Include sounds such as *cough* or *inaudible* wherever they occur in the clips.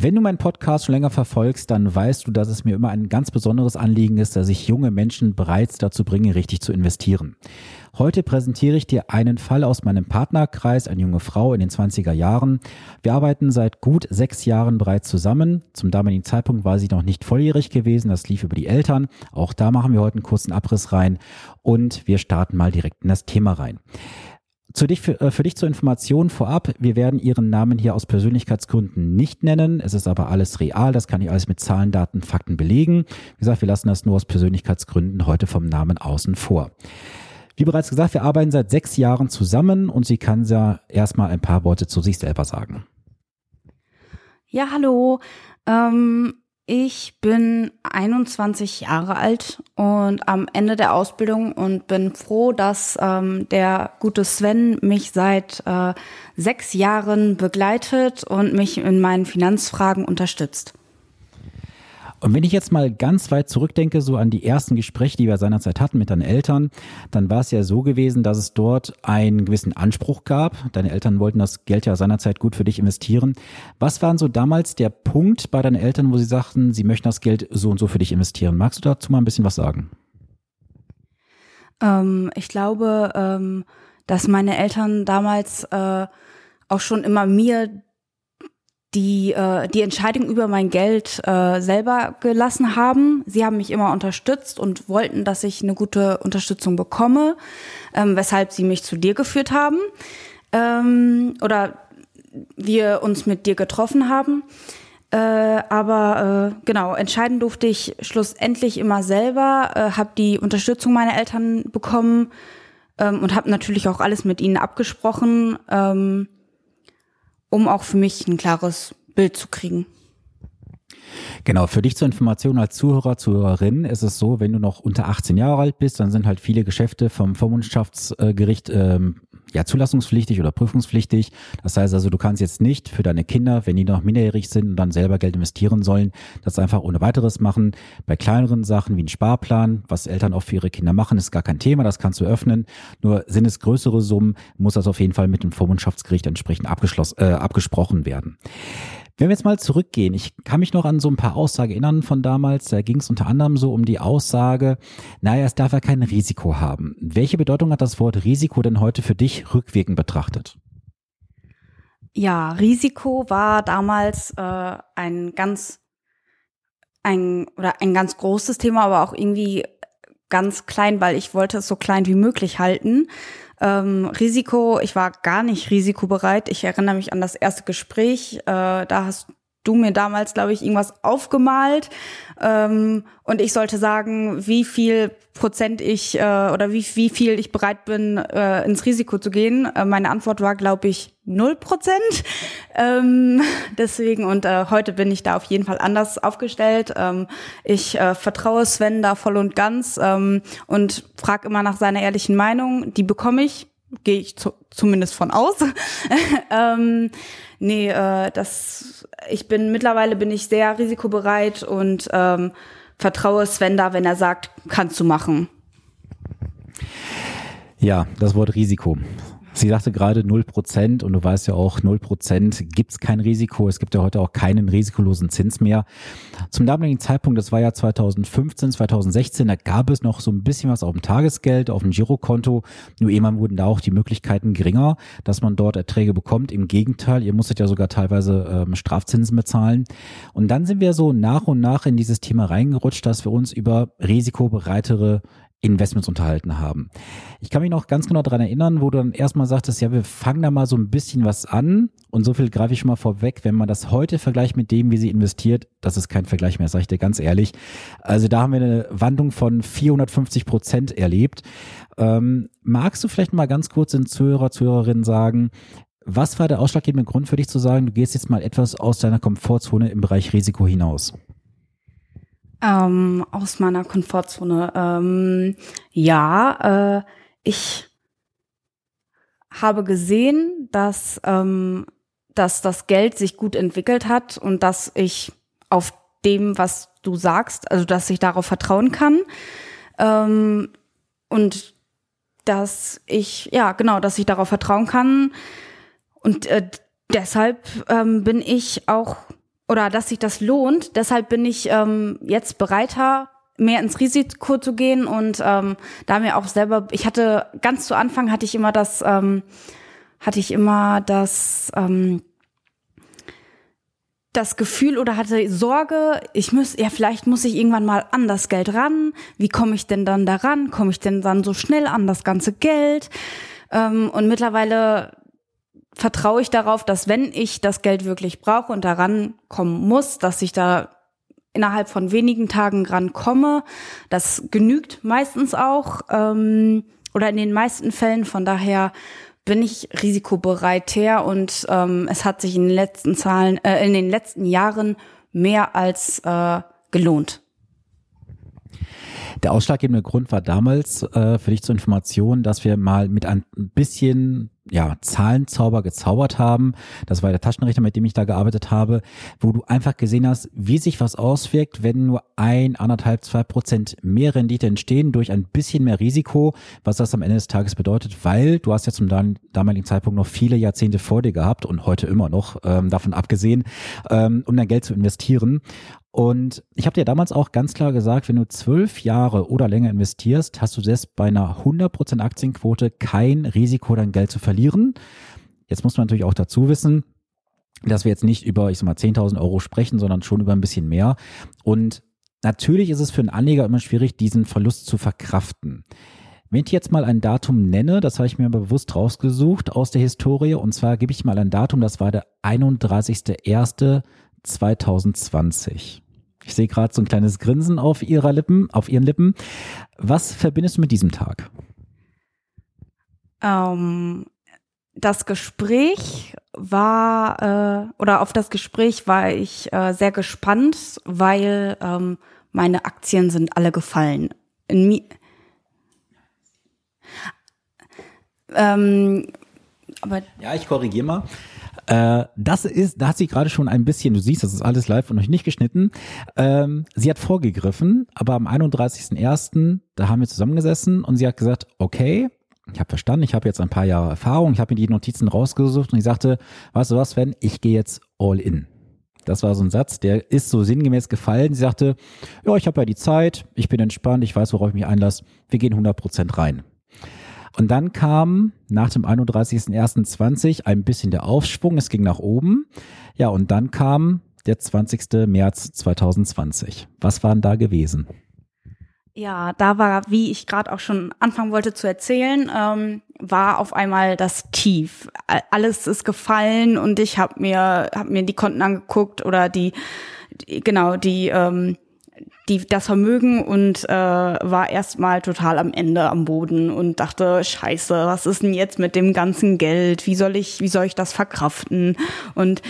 Wenn du meinen Podcast schon länger verfolgst, dann weißt du, dass es mir immer ein ganz besonderes Anliegen ist, dass ich junge Menschen bereits dazu bringe, richtig zu investieren. Heute präsentiere ich dir einen Fall aus meinem Partnerkreis, eine junge Frau in den 20er Jahren. Wir arbeiten seit gut sechs Jahren bereits zusammen. Zum damaligen Zeitpunkt war sie noch nicht volljährig gewesen. Das lief über die Eltern. Auch da machen wir heute einen kurzen Abriss rein und wir starten mal direkt in das Thema rein. Zu dich, für, äh, für dich zur Information vorab, wir werden Ihren Namen hier aus Persönlichkeitsgründen nicht nennen. Es ist aber alles real, das kann ich alles mit Zahlen, Daten, Fakten belegen. Wie gesagt, wir lassen das nur aus Persönlichkeitsgründen heute vom Namen außen vor. Wie bereits gesagt, wir arbeiten seit sechs Jahren zusammen und sie kann ja erstmal ein paar Worte zu sich selber sagen. Ja, hallo. Ähm, ich bin 21 Jahre alt und am Ende der Ausbildung und bin froh, dass ähm, der gute Sven mich seit äh, sechs Jahren begleitet und mich in meinen Finanzfragen unterstützt. Und wenn ich jetzt mal ganz weit zurückdenke, so an die ersten Gespräche, die wir seinerzeit hatten mit deinen Eltern, dann war es ja so gewesen, dass es dort einen gewissen Anspruch gab. Deine Eltern wollten das Geld ja seinerzeit gut für dich investieren. Was war so damals der Punkt bei deinen Eltern, wo sie sagten, sie möchten das Geld so und so für dich investieren? Magst du dazu mal ein bisschen was sagen? Ähm, ich glaube, ähm, dass meine Eltern damals äh, auch schon immer mir die äh, die Entscheidung über mein Geld äh, selber gelassen haben. Sie haben mich immer unterstützt und wollten, dass ich eine gute Unterstützung bekomme, ähm, weshalb sie mich zu dir geführt haben ähm, oder wir uns mit dir getroffen haben. Äh, aber äh, genau, entscheiden durfte ich schlussendlich immer selber, äh, habe die Unterstützung meiner Eltern bekommen ähm, und habe natürlich auch alles mit ihnen abgesprochen. Ähm, um auch für mich ein klares Bild zu kriegen. Genau, für dich zur Information als Zuhörer, Zuhörerin ist es so, wenn du noch unter 18 Jahre alt bist, dann sind halt viele Geschäfte vom Vormundschaftsgericht ähm, ja, zulassungspflichtig oder prüfungspflichtig. Das heißt also, du kannst jetzt nicht für deine Kinder, wenn die noch minderjährig sind und dann selber Geld investieren sollen, das einfach ohne weiteres machen. Bei kleineren Sachen wie ein Sparplan, was Eltern auch für ihre Kinder machen, ist gar kein Thema, das kannst du öffnen. Nur sind es größere Summen, muss das auf jeden Fall mit dem Vormundschaftsgericht entsprechend abgeschlossen, äh, abgesprochen werden. Wenn wir jetzt mal zurückgehen, ich kann mich noch an so ein paar Aussagen erinnern von damals, da ging es unter anderem so um die Aussage, naja, es darf ja kein Risiko haben. Welche Bedeutung hat das Wort Risiko denn heute für dich rückwirkend betrachtet? Ja, Risiko war damals äh, ein ganz ein oder ein ganz großes Thema, aber auch irgendwie ganz klein, weil ich wollte es so klein wie möglich halten. Ähm, Risiko, ich war gar nicht risikobereit. Ich erinnere mich an das erste Gespräch. Äh, da hast du mir damals, glaube ich, irgendwas aufgemalt ähm, und ich sollte sagen, wie viel Prozent ich äh, oder wie, wie viel ich bereit bin, äh, ins Risiko zu gehen. Äh, meine Antwort war, glaube ich, null Prozent. Ähm, deswegen und äh, heute bin ich da auf jeden Fall anders aufgestellt. Ähm, ich äh, vertraue Sven da voll und ganz ähm, und frage immer nach seiner ehrlichen Meinung. Die bekomme ich, gehe ich zu, zumindest von aus. *laughs* ähm, nee, äh, das, ich bin mittlerweile bin ich sehr risikobereit und ähm, vertraue Sven da, wenn er sagt, kannst du machen. Ja, das Wort Risiko. Sie sagte gerade 0% und du weißt ja auch, 0% gibt es kein Risiko. Es gibt ja heute auch keinen risikolosen Zins mehr. Zum damaligen Zeitpunkt, das war ja 2015, 2016, da gab es noch so ein bisschen was auf dem Tagesgeld, auf dem Girokonto. Nur irgendwann wurden da auch die Möglichkeiten geringer, dass man dort Erträge bekommt. Im Gegenteil, ihr musstet ja sogar teilweise ähm, Strafzinsen bezahlen. Und dann sind wir so nach und nach in dieses Thema reingerutscht, dass wir uns über risikobereitere Investments unterhalten haben. Ich kann mich noch ganz genau daran erinnern, wo du dann erstmal sagtest, ja, wir fangen da mal so ein bisschen was an und so viel greife ich schon mal vorweg, wenn man das heute vergleicht mit dem, wie sie investiert, das ist kein Vergleich mehr, sage ich dir ganz ehrlich. Also da haben wir eine Wandlung von 450 Prozent erlebt. Ähm, magst du vielleicht mal ganz kurz den Zuhörer, Zuhörerinnen sagen, was war der ausschlaggebende Grund für dich zu sagen, du gehst jetzt mal etwas aus deiner Komfortzone im Bereich Risiko hinaus? Ähm, aus meiner Komfortzone. Ähm, ja, äh, ich habe gesehen, dass, ähm, dass das Geld sich gut entwickelt hat und dass ich auf dem, was du sagst, also dass ich darauf vertrauen kann. Ähm, und dass ich, ja, genau, dass ich darauf vertrauen kann. Und äh, deshalb ähm, bin ich auch oder dass sich das lohnt. Deshalb bin ich ähm, jetzt bereiter, mehr ins Risiko zu gehen und ähm, da mir auch selber, ich hatte ganz zu Anfang hatte ich immer das, ähm, hatte ich immer das, ähm, das Gefühl oder hatte Sorge, ich muss, ja, vielleicht muss ich irgendwann mal an das Geld ran. Wie komme ich denn dann daran? Komme ich denn dann so schnell an das ganze Geld? Ähm, und mittlerweile vertraue ich darauf, dass wenn ich das Geld wirklich brauche und daran kommen muss, dass ich da innerhalb von wenigen Tagen rankomme. Das genügt meistens auch ähm, oder in den meisten Fällen. Von daher bin ich risikobereiter und ähm, es hat sich in den letzten Zahlen, äh, in den letzten Jahren mehr als äh, gelohnt. Der ausschlaggebende Grund war damals äh, für dich zur Information, dass wir mal mit ein bisschen ja, Zahlenzauber gezaubert haben. Das war der Taschenrechner, mit dem ich da gearbeitet habe, wo du einfach gesehen hast, wie sich was auswirkt, wenn nur ein, anderthalb, zwei Prozent mehr Rendite entstehen durch ein bisschen mehr Risiko, was das am Ende des Tages bedeutet, weil du hast ja zum damaligen Zeitpunkt noch viele Jahrzehnte vor dir gehabt und heute immer noch, ähm, davon abgesehen, ähm, um dein Geld zu investieren. Und ich habe dir damals auch ganz klar gesagt, wenn du zwölf Jahre oder länger investierst, hast du selbst bei einer 100% Aktienquote kein Risiko, dein Geld zu verlieren. Jetzt muss man natürlich auch dazu wissen, dass wir jetzt nicht über, ich sag mal, 10.000 Euro sprechen, sondern schon über ein bisschen mehr. Und natürlich ist es für einen Anleger immer schwierig, diesen Verlust zu verkraften. Wenn ich jetzt mal ein Datum nenne, das habe ich mir bewusst rausgesucht aus der Historie, und zwar gebe ich mal ein Datum, das war der 31.01. 2020. Ich sehe gerade so ein kleines Grinsen auf ihrer Lippen, auf ihren Lippen. Was verbindest du mit diesem Tag? Ähm, das Gespräch war äh, oder auf das Gespräch war ich äh, sehr gespannt, weil ähm, meine Aktien sind alle gefallen. In ähm, aber ja, ich korrigiere mal. Äh, das ist, da hat sie gerade schon ein bisschen, du siehst, das ist alles live und euch nicht geschnitten. Ähm, sie hat vorgegriffen, aber am 31.01., da haben wir zusammengesessen und sie hat gesagt, okay, ich habe verstanden, ich habe jetzt ein paar Jahre Erfahrung, ich habe mir die Notizen rausgesucht und ich sagte, weißt du was, Sven, ich gehe jetzt all in. Das war so ein Satz, der ist so sinngemäß gefallen. Sie sagte, ja, ich habe ja die Zeit, ich bin entspannt, ich weiß, worauf ich mich einlasse, wir gehen 100% rein. Und dann kam nach dem 31.01.20 ein bisschen der Aufschwung, es ging nach oben. Ja, und dann kam der 20. März 2020. Was waren da gewesen? Ja, da war, wie ich gerade auch schon anfangen wollte zu erzählen, ähm, war auf einmal das Tief. Alles ist gefallen und ich habe mir hab mir die Konten angeguckt oder die, die genau die ähm, die, das Vermögen und äh, war erstmal total am Ende am Boden und dachte, scheiße, was ist denn jetzt mit dem ganzen Geld? Wie soll ich, wie soll ich das verkraften? Und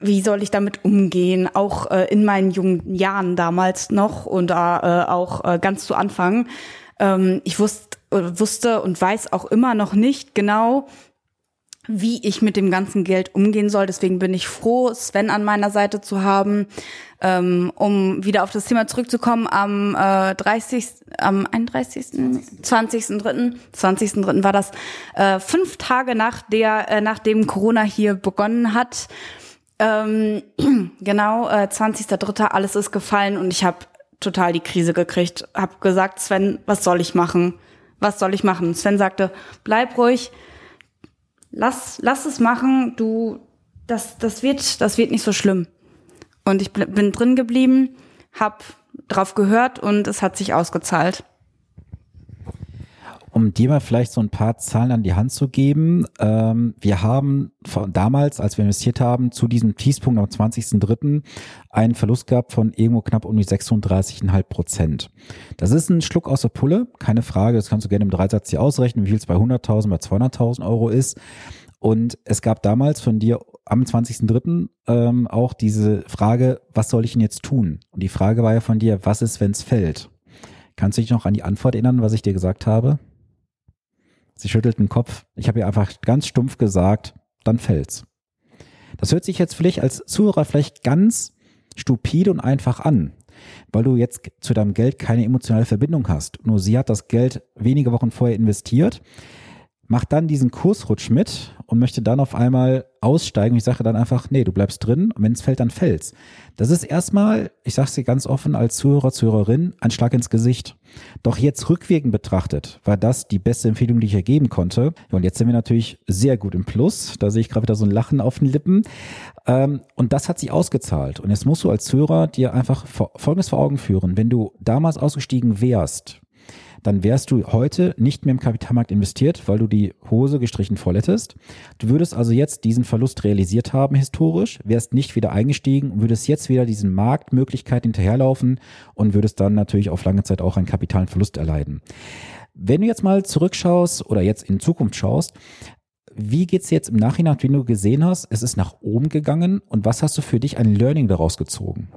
wie soll ich damit umgehen? Auch äh, in meinen jungen Jahren damals noch und äh, auch äh, ganz zu Anfang. Ähm, ich wusste, wusste und weiß auch immer noch nicht genau, wie ich mit dem ganzen Geld umgehen soll. Deswegen bin ich froh, Sven an meiner Seite zu haben, ähm, um wieder auf das Thema zurückzukommen. Am äh, 30, am 31., 20.3., 20.3. war das äh, fünf Tage nach der, äh, nachdem Corona hier begonnen hat. Ähm, *clears throat* genau, äh, 20.3. alles ist gefallen und ich habe total die Krise gekriegt. Hab gesagt, Sven, was soll ich machen? Was soll ich machen? Sven sagte, bleib ruhig lass, lass es machen, du, das, das wird, das wird nicht so schlimm. Und ich bin drin geblieben, hab drauf gehört und es hat sich ausgezahlt um dir mal vielleicht so ein paar Zahlen an die Hand zu geben. Ähm, wir haben von damals, als wir investiert haben, zu diesem Tiefpunkt am 20.03. einen Verlust gehabt von irgendwo knapp um die 36,5 Prozent. Das ist ein Schluck aus der Pulle, keine Frage. Das kannst du gerne im Dreisatz hier ausrechnen, wie viel es bei 100.000, bei 200.000 Euro ist. Und es gab damals von dir am 20.03. Ähm, auch diese Frage, was soll ich denn jetzt tun? Und die Frage war ja von dir, was ist, wenn es fällt? Kannst du dich noch an die Antwort erinnern, was ich dir gesagt habe? Sie schüttelt den Kopf. Ich habe ihr einfach ganz stumpf gesagt, dann fällt's. Das hört sich jetzt vielleicht als Zuhörer vielleicht ganz stupide und einfach an, weil du jetzt zu deinem Geld keine emotionale Verbindung hast. Nur sie hat das Geld wenige Wochen vorher investiert. Macht dann diesen Kursrutsch mit und möchte dann auf einmal aussteigen. Ich sage dann einfach, nee, du bleibst drin und wenn es fällt, dann fällt's. Das ist erstmal, ich sage es dir ganz offen als Zuhörer, Zuhörerin, ein Schlag ins Gesicht. Doch jetzt rückwirkend betrachtet war das die beste Empfehlung, die ich ergeben konnte. und jetzt sind wir natürlich sehr gut im Plus. Da sehe ich gerade wieder so ein Lachen auf den Lippen. Ähm, und das hat sich ausgezahlt. Und jetzt musst du als Zuhörer dir einfach Folgendes vor Augen führen. Wenn du damals ausgestiegen wärst, dann wärst du heute nicht mehr im Kapitalmarkt investiert, weil du die Hose gestrichen voll hättest. Du würdest also jetzt diesen Verlust realisiert haben historisch, wärst nicht wieder eingestiegen würdest jetzt wieder diesen Marktmöglichkeiten hinterherlaufen und würdest dann natürlich auf lange Zeit auch einen kapitalen Verlust erleiden. Wenn du jetzt mal zurückschaust oder jetzt in Zukunft schaust, wie geht's jetzt im Nachhinein, wenn du gesehen hast, es ist nach oben gegangen und was hast du für dich ein Learning daraus gezogen?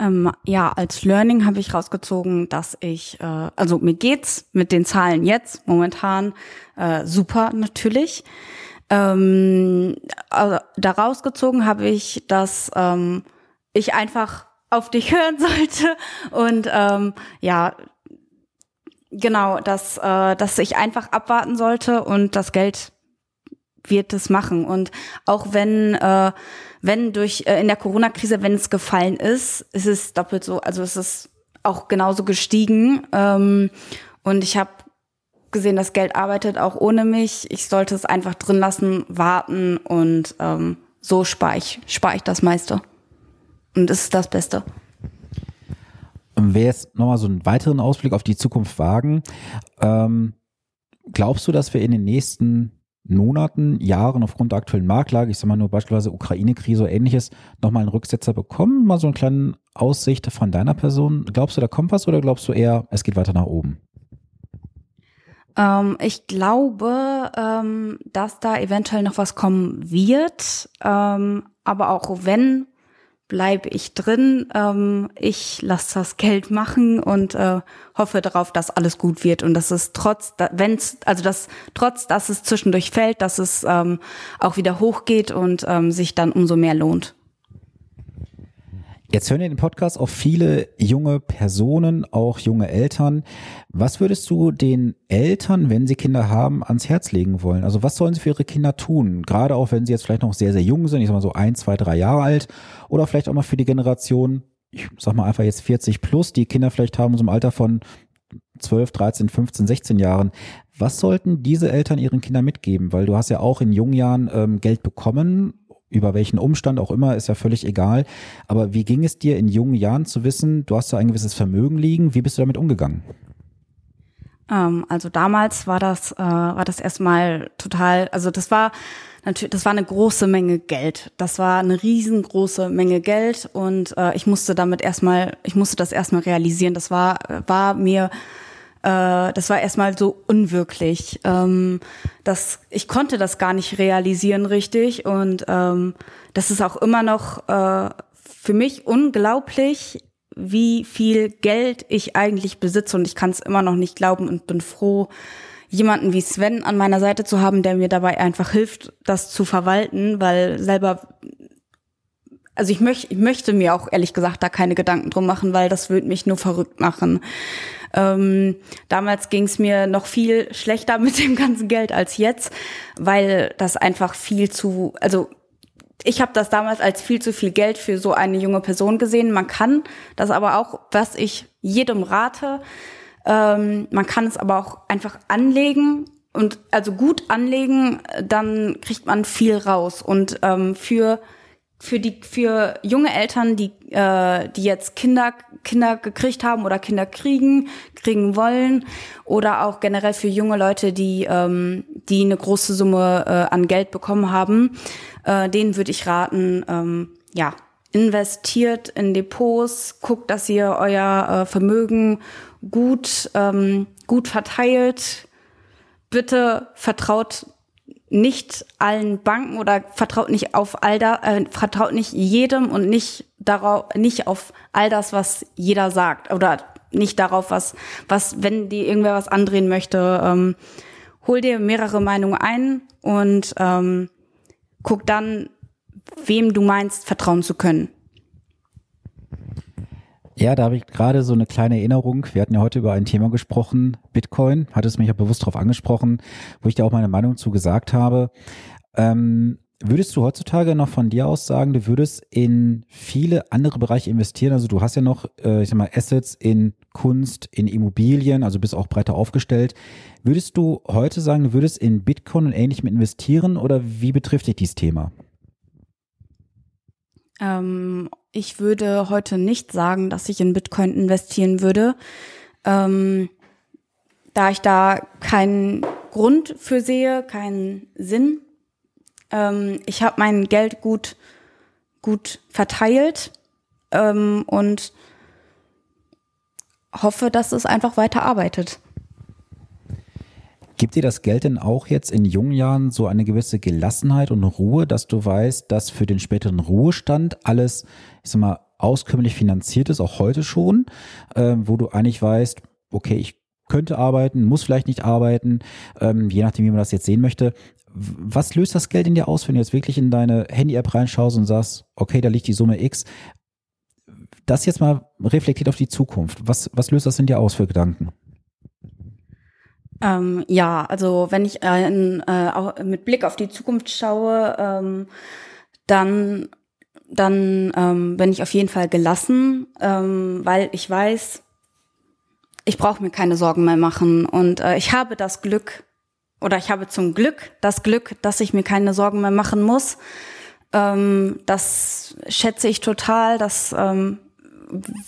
Ähm, ja, als Learning habe ich rausgezogen, dass ich, äh, also mir geht's mit den Zahlen jetzt momentan äh, super natürlich. Ähm, also daraus gezogen habe ich, dass ähm, ich einfach auf dich *laughs* hören sollte und ähm, ja, genau, dass, äh, dass ich einfach abwarten sollte und das Geld wird es machen. Und auch wenn äh, wenn durch äh, in der Corona-Krise, wenn es gefallen ist, ist es doppelt so, also es ist auch genauso gestiegen. Ähm, und ich habe gesehen, das Geld arbeitet auch ohne mich. Ich sollte es einfach drin lassen, warten und ähm, so spare ich, spare ich das meiste. Und es ist das Beste. Und wer jetzt nochmal so einen weiteren Ausblick auf die Zukunft wagen, ähm, glaubst du, dass wir in den nächsten Monaten, Jahren aufgrund der aktuellen Marktlage, ich sage mal nur beispielsweise Ukraine-Krise oder ähnliches, nochmal einen Rücksetzer bekommen? Mal so eine kleine Aussicht von deiner Person. Glaubst du, da kommt was oder glaubst du eher, es geht weiter nach oben? Ähm, ich glaube, ähm, dass da eventuell noch was kommen wird. Ähm, aber auch wenn bleibe ich drin. Ähm, ich lasse das Geld machen und äh, hoffe darauf, dass alles gut wird und dass es trotz, wenn es, also dass trotz, dass es zwischendurch fällt, dass es ähm, auch wieder hochgeht und ähm, sich dann umso mehr lohnt. Jetzt hören wir den Podcast auch viele junge Personen, auch junge Eltern. Was würdest du den Eltern, wenn sie Kinder haben, ans Herz legen wollen? Also was sollen sie für ihre Kinder tun? Gerade auch wenn sie jetzt vielleicht noch sehr, sehr jung sind, ich sag mal so ein, zwei, drei Jahre alt oder vielleicht auch mal für die Generation, ich sag mal einfach jetzt 40 plus, die Kinder vielleicht haben so im Alter von 12, 13, 15, 16 Jahren. Was sollten diese Eltern ihren Kindern mitgeben? Weil du hast ja auch in jungen Jahren ähm, Geld bekommen über welchen Umstand auch immer, ist ja völlig egal. Aber wie ging es dir in jungen Jahren zu wissen, du hast da ein gewisses Vermögen liegen? Wie bist du damit umgegangen? Ähm, also damals war das, äh, war das erstmal total, also das war natürlich, das war eine große Menge Geld. Das war eine riesengroße Menge Geld und äh, ich musste damit erstmal, ich musste das erstmal realisieren. Das war, war mir äh, das war erstmal so unwirklich. Ähm, das, ich konnte das gar nicht realisieren richtig und ähm, das ist auch immer noch äh, für mich unglaublich, wie viel Geld ich eigentlich besitze und ich kann es immer noch nicht glauben und bin froh, jemanden wie Sven an meiner Seite zu haben, der mir dabei einfach hilft, das zu verwalten, weil selber also ich, möchte, ich möchte mir auch ehrlich gesagt da keine Gedanken drum machen, weil das würde mich nur verrückt machen. Ähm, damals ging es mir noch viel schlechter *laughs* mit dem ganzen Geld als jetzt, weil das einfach viel zu, also ich habe das damals als viel zu viel Geld für so eine junge Person gesehen. Man kann das aber auch, was ich jedem rate, ähm, man kann es aber auch einfach anlegen und also gut anlegen, dann kriegt man viel raus. Und ähm, für für die für junge Eltern, die äh, die jetzt Kinder Kinder gekriegt haben oder Kinder kriegen kriegen wollen oder auch generell für junge Leute, die ähm, die eine große Summe äh, an Geld bekommen haben, äh, denen würde ich raten, ähm, ja investiert in Depots, guckt, dass ihr euer äh, Vermögen gut ähm, gut verteilt. Bitte vertraut nicht allen Banken oder vertraut nicht auf all da, äh, vertraut nicht jedem und nicht darauf, nicht auf all das, was jeder sagt oder nicht darauf, was, was, wenn die irgendwer was andrehen möchte, ähm, hol dir mehrere Meinungen ein und ähm, guck dann, wem du meinst, vertrauen zu können. Ja, da habe ich gerade so eine kleine Erinnerung. Wir hatten ja heute über ein Thema gesprochen, Bitcoin, hat es mich ja bewusst darauf angesprochen, wo ich da auch meine Meinung zu gesagt habe. Ähm, würdest du heutzutage noch von dir aus sagen, du würdest in viele andere Bereiche investieren? Also du hast ja noch, äh, ich sag mal, Assets in Kunst, in Immobilien, also bist auch breiter aufgestellt. Würdest du heute sagen, du würdest in Bitcoin und ähnlichem investieren oder wie betrifft dich dieses Thema? Ähm, ich würde heute nicht sagen, dass ich in Bitcoin investieren würde, ähm, da ich da keinen Grund für sehe, keinen Sinn. Ähm, ich habe mein Geld gut, gut verteilt ähm, und hoffe, dass es einfach weiter arbeitet. Gibt dir das Geld denn auch jetzt in jungen Jahren so eine gewisse Gelassenheit und Ruhe, dass du weißt, dass für den späteren Ruhestand alles, ich sag mal, auskömmlich finanziert ist, auch heute schon, äh, wo du eigentlich weißt, okay, ich könnte arbeiten, muss vielleicht nicht arbeiten, ähm, je nachdem, wie man das jetzt sehen möchte. Was löst das Geld in dir aus, wenn du jetzt wirklich in deine Handy-App reinschaust und sagst, okay, da liegt die Summe X? Das jetzt mal reflektiert auf die Zukunft. Was, was löst das in dir aus für Gedanken? Ähm, ja, also wenn ich äh, in, äh, auch mit Blick auf die Zukunft schaue, ähm, dann dann ähm, bin ich auf jeden Fall gelassen, ähm, weil ich weiß, ich brauche mir keine Sorgen mehr machen und äh, ich habe das Glück oder ich habe zum Glück das Glück, dass ich mir keine Sorgen mehr machen muss. Ähm, das schätze ich total. Das ähm,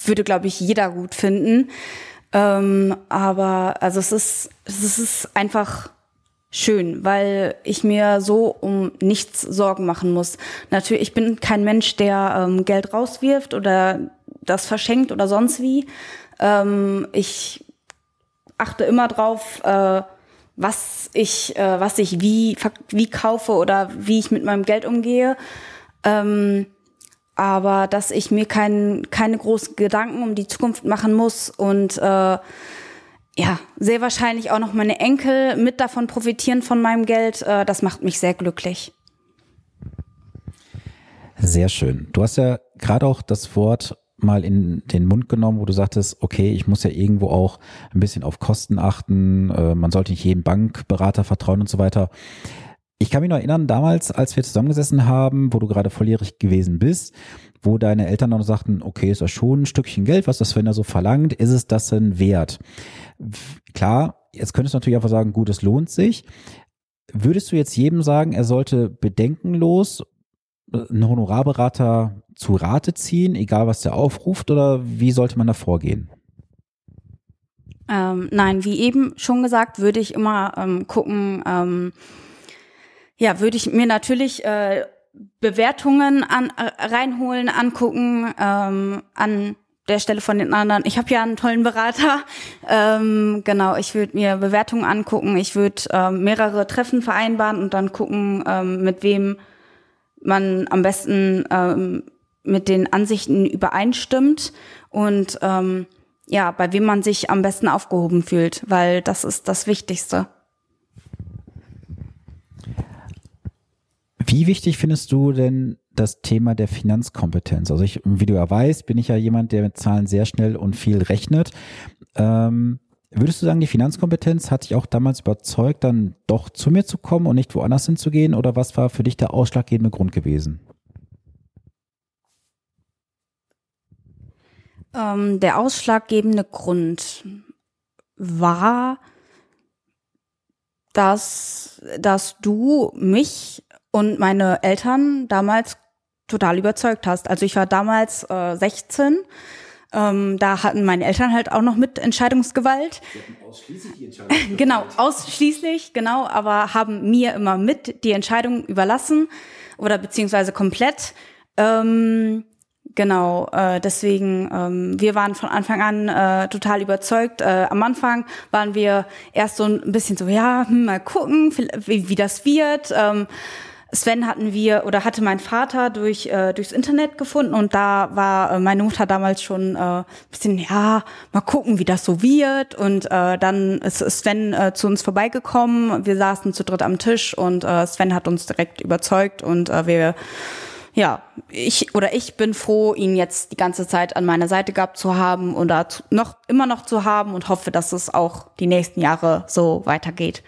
würde, glaube ich, jeder gut finden. Ähm, aber also es ist, es ist einfach schön, weil ich mir so um nichts Sorgen machen muss. Natürlich, ich bin kein Mensch, der ähm, Geld rauswirft oder das verschenkt oder sonst wie. Ähm, ich achte immer drauf, äh, was ich, äh, was ich wie, wie kaufe oder wie ich mit meinem Geld umgehe. Ähm, aber dass ich mir kein, keine großen Gedanken um die Zukunft machen muss und äh, ja, sehr wahrscheinlich auch noch meine Enkel mit davon profitieren von meinem Geld, äh, das macht mich sehr glücklich. Sehr schön. Du hast ja gerade auch das Wort mal in den Mund genommen, wo du sagtest, okay, ich muss ja irgendwo auch ein bisschen auf Kosten achten, äh, man sollte nicht jedem Bankberater vertrauen und so weiter. Ich kann mich noch erinnern, damals, als wir zusammengesessen haben, wo du gerade volljährig gewesen bist, wo deine Eltern dann sagten, okay, ist das schon ein Stückchen Geld, was das Sven so verlangt, ist es das denn wert? Klar, jetzt könntest du natürlich einfach sagen, gut, es lohnt sich. Würdest du jetzt jedem sagen, er sollte bedenkenlos einen Honorarberater zu Rate ziehen, egal was der aufruft, oder wie sollte man da vorgehen? Ähm, nein, wie eben schon gesagt, würde ich immer ähm, gucken, ähm, ja, würde ich mir natürlich äh, Bewertungen an, äh, reinholen, angucken, ähm, an der Stelle von den anderen. Ich habe ja einen tollen Berater. Ähm, genau, ich würde mir Bewertungen angucken. Ich würde ähm, mehrere Treffen vereinbaren und dann gucken, ähm, mit wem man am besten ähm, mit den Ansichten übereinstimmt und ähm, ja, bei wem man sich am besten aufgehoben fühlt, weil das ist das Wichtigste. Wie wichtig findest du denn das Thema der Finanzkompetenz? Also ich, wie du ja weißt, bin ich ja jemand, der mit Zahlen sehr schnell und viel rechnet. Ähm, würdest du sagen, die Finanzkompetenz hat dich auch damals überzeugt, dann doch zu mir zu kommen und nicht woanders hinzugehen? Oder was war für dich der ausschlaggebende Grund gewesen? Ähm, der ausschlaggebende Grund war, dass, dass du mich und meine Eltern damals total überzeugt hast. Also ich war damals äh, 16. Ähm, da hatten meine Eltern halt auch noch mit Entscheidungsgewalt. Ausschließlich die Entscheidungsgewalt. *laughs* genau, ausschließlich, genau, aber haben mir immer mit die Entscheidung überlassen oder beziehungsweise komplett. Ähm, Genau, äh, deswegen, ähm, wir waren von Anfang an äh, total überzeugt. Äh, am Anfang waren wir erst so ein bisschen so, ja, hm, mal gucken, wie, wie das wird. Ähm, Sven hatten wir oder hatte mein Vater durch äh, durchs Internet gefunden und da war äh, meine Mutter damals schon äh, bisschen ja mal gucken wie das so wird und äh, dann ist Sven äh, zu uns vorbeigekommen wir saßen zu dritt am Tisch und äh, Sven hat uns direkt überzeugt und äh, wir ja, ich oder ich bin froh, ihn jetzt die ganze Zeit an meiner Seite gehabt zu haben oder zu, noch immer noch zu haben und hoffe, dass es auch die nächsten Jahre so weitergeht.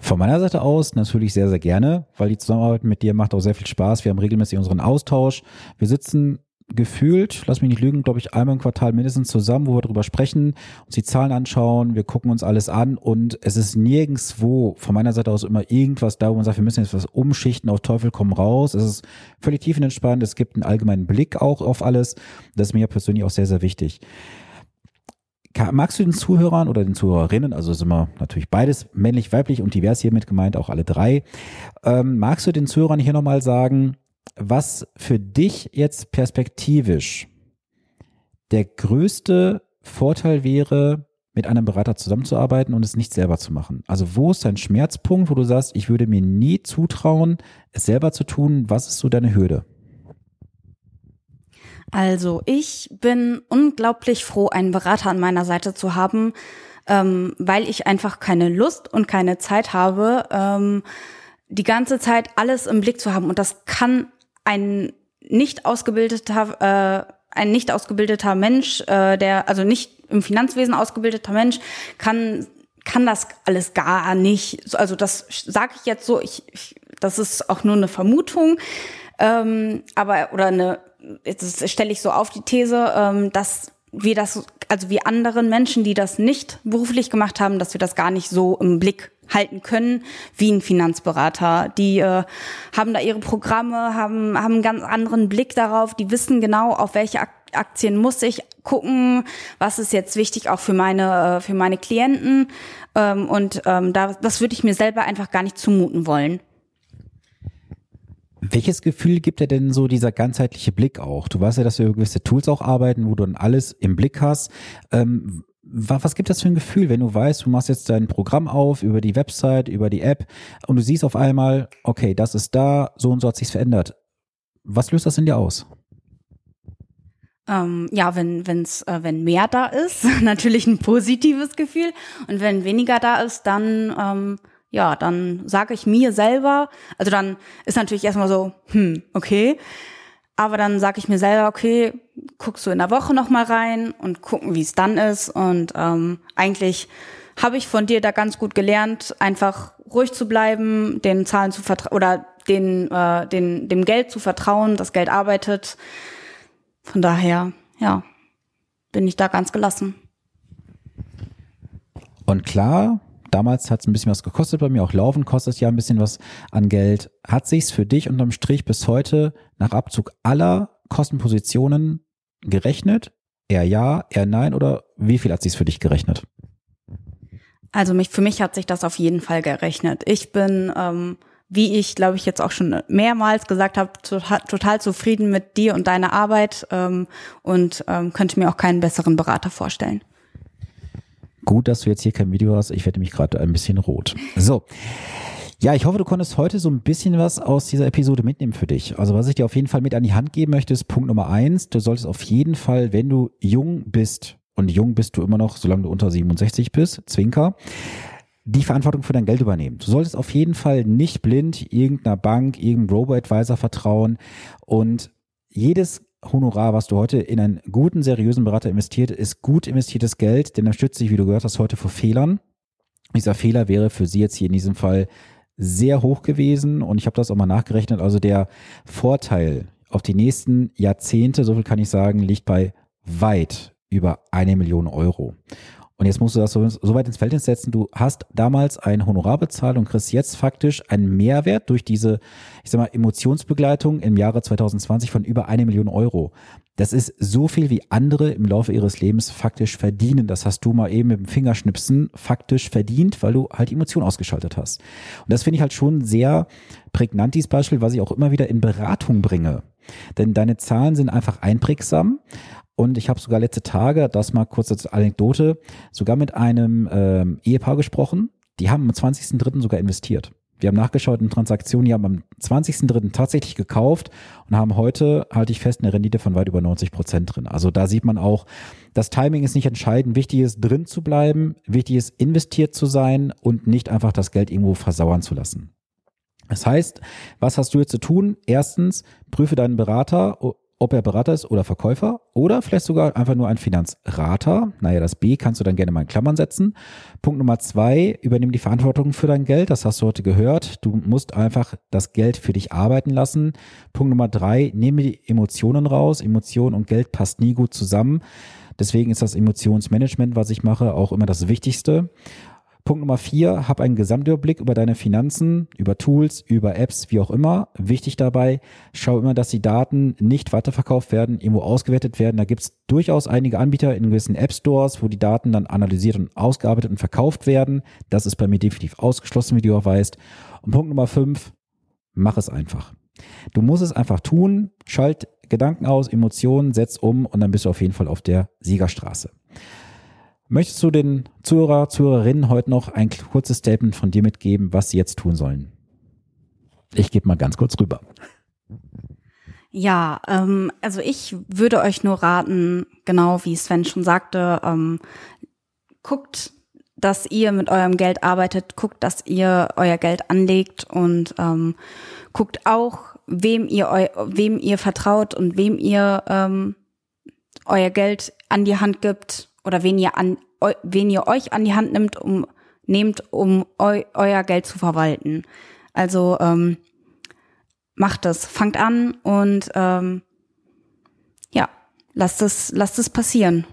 Von meiner Seite aus natürlich sehr, sehr gerne, weil die Zusammenarbeit mit dir macht auch sehr viel Spaß. Wir haben regelmäßig unseren Austausch. Wir sitzen gefühlt, lass mich nicht lügen, glaube ich, einmal im Quartal mindestens zusammen, wo wir darüber sprechen, uns die Zahlen anschauen, wir gucken uns alles an und es ist nirgendswo von meiner Seite aus immer irgendwas da, wo man sagt, wir müssen jetzt was umschichten, auf Teufel komm raus. Es ist völlig tiefenentspannt, es gibt einen allgemeinen Blick auch auf alles. Das ist mir persönlich auch sehr, sehr wichtig. Magst du den Zuhörern oder den Zuhörerinnen, also ist immer natürlich beides männlich, weiblich und divers hiermit gemeint, auch alle drei, ähm, magst du den Zuhörern hier nochmal sagen, was für dich jetzt perspektivisch der größte Vorteil wäre, mit einem Berater zusammenzuarbeiten und es nicht selber zu machen? Also wo ist dein Schmerzpunkt, wo du sagst, ich würde mir nie zutrauen, es selber zu tun? Was ist so deine Hürde? Also ich bin unglaublich froh, einen Berater an meiner Seite zu haben, ähm, weil ich einfach keine Lust und keine Zeit habe, ähm, die ganze Zeit alles im Blick zu haben. Und das kann ein nicht ausgebildeter, äh, ein nicht ausgebildeter Mensch, äh, der also nicht im Finanzwesen ausgebildeter Mensch, kann kann das alles gar nicht. Also das sage ich jetzt so. Ich, ich, das ist auch nur eine Vermutung, ähm, aber oder eine jetzt stelle ich so auf die These, ähm, dass wir das, also wie anderen Menschen, die das nicht beruflich gemacht haben, dass wir das gar nicht so im Blick halten können wie ein Finanzberater. Die äh, haben da ihre Programme, haben, haben einen ganz anderen Blick darauf, die wissen genau, auf welche Aktien muss ich gucken, was ist jetzt wichtig auch für meine, äh, für meine Klienten. Ähm, und ähm, da, das würde ich mir selber einfach gar nicht zumuten wollen. Welches Gefühl gibt dir denn so dieser ganzheitliche Blick auch? Du weißt ja, dass wir über gewisse Tools auch arbeiten, wo du dann alles im Blick hast. Ähm, was gibt das für ein Gefühl, wenn du weißt, du machst jetzt dein Programm auf über die Website, über die App und du siehst auf einmal, okay, das ist da, so und so hat sich's verändert. Was löst das in dir aus? Ähm, ja, wenn wenn's, äh, wenn mehr da ist, *laughs* natürlich ein positives Gefühl und wenn weniger da ist, dann ähm, ja, dann sage ich mir selber, also dann ist natürlich erstmal so, hm, okay. Aber dann sage ich mir selber, okay, guckst du in der Woche nochmal rein und gucken, wie es dann ist. Und ähm, eigentlich habe ich von dir da ganz gut gelernt, einfach ruhig zu bleiben, den Zahlen zu vertrauen oder den, äh, den, dem Geld zu vertrauen, das Geld arbeitet. Von daher, ja, bin ich da ganz gelassen. Und klar, Damals hat es ein bisschen was gekostet bei mir, auch Laufen kostet ja ein bisschen was an Geld. Hat sich's für dich unterm Strich bis heute nach Abzug aller Kostenpositionen gerechnet? Eher ja, eher nein oder wie viel hat sich's für dich gerechnet? Also mich, für mich hat sich das auf jeden Fall gerechnet. Ich bin, ähm, wie ich glaube ich jetzt auch schon mehrmals gesagt habe, total, total zufrieden mit dir und deiner Arbeit ähm, und ähm, könnte mir auch keinen besseren Berater vorstellen. Gut, dass du jetzt hier kein Video hast. Ich werde mich gerade ein bisschen rot. So. Ja, ich hoffe, du konntest heute so ein bisschen was aus dieser Episode mitnehmen für dich. Also was ich dir auf jeden Fall mit an die Hand geben möchte, ist Punkt Nummer eins. Du solltest auf jeden Fall, wenn du jung bist, und jung bist du immer noch, solange du unter 67 bist, Zwinker, die Verantwortung für dein Geld übernehmen. Du solltest auf jeden Fall nicht blind irgendeiner Bank, irgendeinem Robo-Advisor vertrauen und jedes Honorar, was du heute in einen guten, seriösen Berater investiert, ist gut investiertes Geld, denn er stützt sich, wie du gehört hast, heute vor Fehlern. Dieser Fehler wäre für sie jetzt hier in diesem Fall sehr hoch gewesen und ich habe das auch mal nachgerechnet. Also der Vorteil auf die nächsten Jahrzehnte, so viel kann ich sagen, liegt bei weit über eine Million Euro. Und jetzt musst du das so, so weit ins Verhältnis setzen. Du hast damals ein Honorar bezahlt und kriegst jetzt faktisch einen Mehrwert durch diese, ich sag mal, Emotionsbegleitung im Jahre 2020 von über eine Million Euro. Das ist so viel, wie andere im Laufe ihres Lebens faktisch verdienen. Das hast du mal eben mit dem Fingerschnipsen faktisch verdient, weil du halt Emotionen ausgeschaltet hast. Und das finde ich halt schon sehr prägnant, dieses Beispiel, was ich auch immer wieder in Beratung bringe. Denn deine Zahlen sind einfach einprägsam und ich habe sogar letzte Tage, das mal kurz als Anekdote, sogar mit einem ähm, Ehepaar gesprochen. Die haben am 20.03. sogar investiert. Wir haben nachgeschaut in Transaktionen, die haben am 20.03. tatsächlich gekauft und haben heute, halte ich fest, eine Rendite von weit über 90 Prozent drin. Also da sieht man auch, das Timing ist nicht entscheidend. Wichtig ist, drin zu bleiben. Wichtig ist, investiert zu sein und nicht einfach das Geld irgendwo versauern zu lassen. Das heißt, was hast du jetzt zu tun? Erstens, prüfe deinen Berater, ob er Berater ist oder Verkäufer oder vielleicht sogar einfach nur ein Finanzrater. Naja, das B kannst du dann gerne mal in Klammern setzen. Punkt Nummer zwei, übernimm die Verantwortung für dein Geld. Das hast du heute gehört. Du musst einfach das Geld für dich arbeiten lassen. Punkt Nummer drei, nehme die Emotionen raus. Emotionen und Geld passt nie gut zusammen. Deswegen ist das Emotionsmanagement, was ich mache, auch immer das Wichtigste. Punkt Nummer vier, hab einen Gesamtüberblick über deine Finanzen, über Tools, über Apps, wie auch immer. Wichtig dabei, schau immer, dass die Daten nicht weiterverkauft werden, irgendwo ausgewertet werden. Da gibt es durchaus einige Anbieter in gewissen App-Stores, wo die Daten dann analysiert und ausgearbeitet und verkauft werden. Das ist bei mir definitiv ausgeschlossen, wie du auch weißt. Und Punkt Nummer fünf, mach es einfach. Du musst es einfach tun, schalt Gedanken aus, Emotionen, setz um und dann bist du auf jeden Fall auf der Siegerstraße. Möchtest du den Zuhörer, Zuhörerinnen heute noch ein kurzes Statement von dir mitgeben, was sie jetzt tun sollen? Ich gebe mal ganz kurz rüber. Ja, ähm, also ich würde euch nur raten, genau wie Sven schon sagte, ähm, guckt, dass ihr mit eurem Geld arbeitet, guckt, dass ihr euer Geld anlegt und ähm, guckt auch, wem ihr eu wem ihr vertraut und wem ihr ähm, euer Geld an die Hand gibt oder wen ihr an wen ihr euch an die Hand nimmt, um nehmt, um eu, euer Geld zu verwalten. Also ähm, macht es, fangt an und ähm, ja, lasst es, lasst es passieren.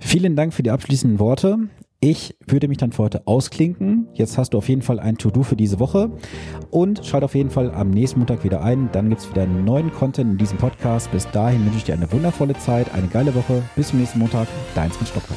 Vielen Dank für die abschließenden Worte. Ich würde mich dann für heute ausklinken. Jetzt hast du auf jeden Fall ein To-Do für diese Woche. Und schalt auf jeden Fall am nächsten Montag wieder ein. Dann gibt es wieder einen neuen Content in diesem Podcast. Bis dahin wünsche ich dir eine wundervolle Zeit, eine geile Woche. Bis zum nächsten Montag. Dein Sven Stocker.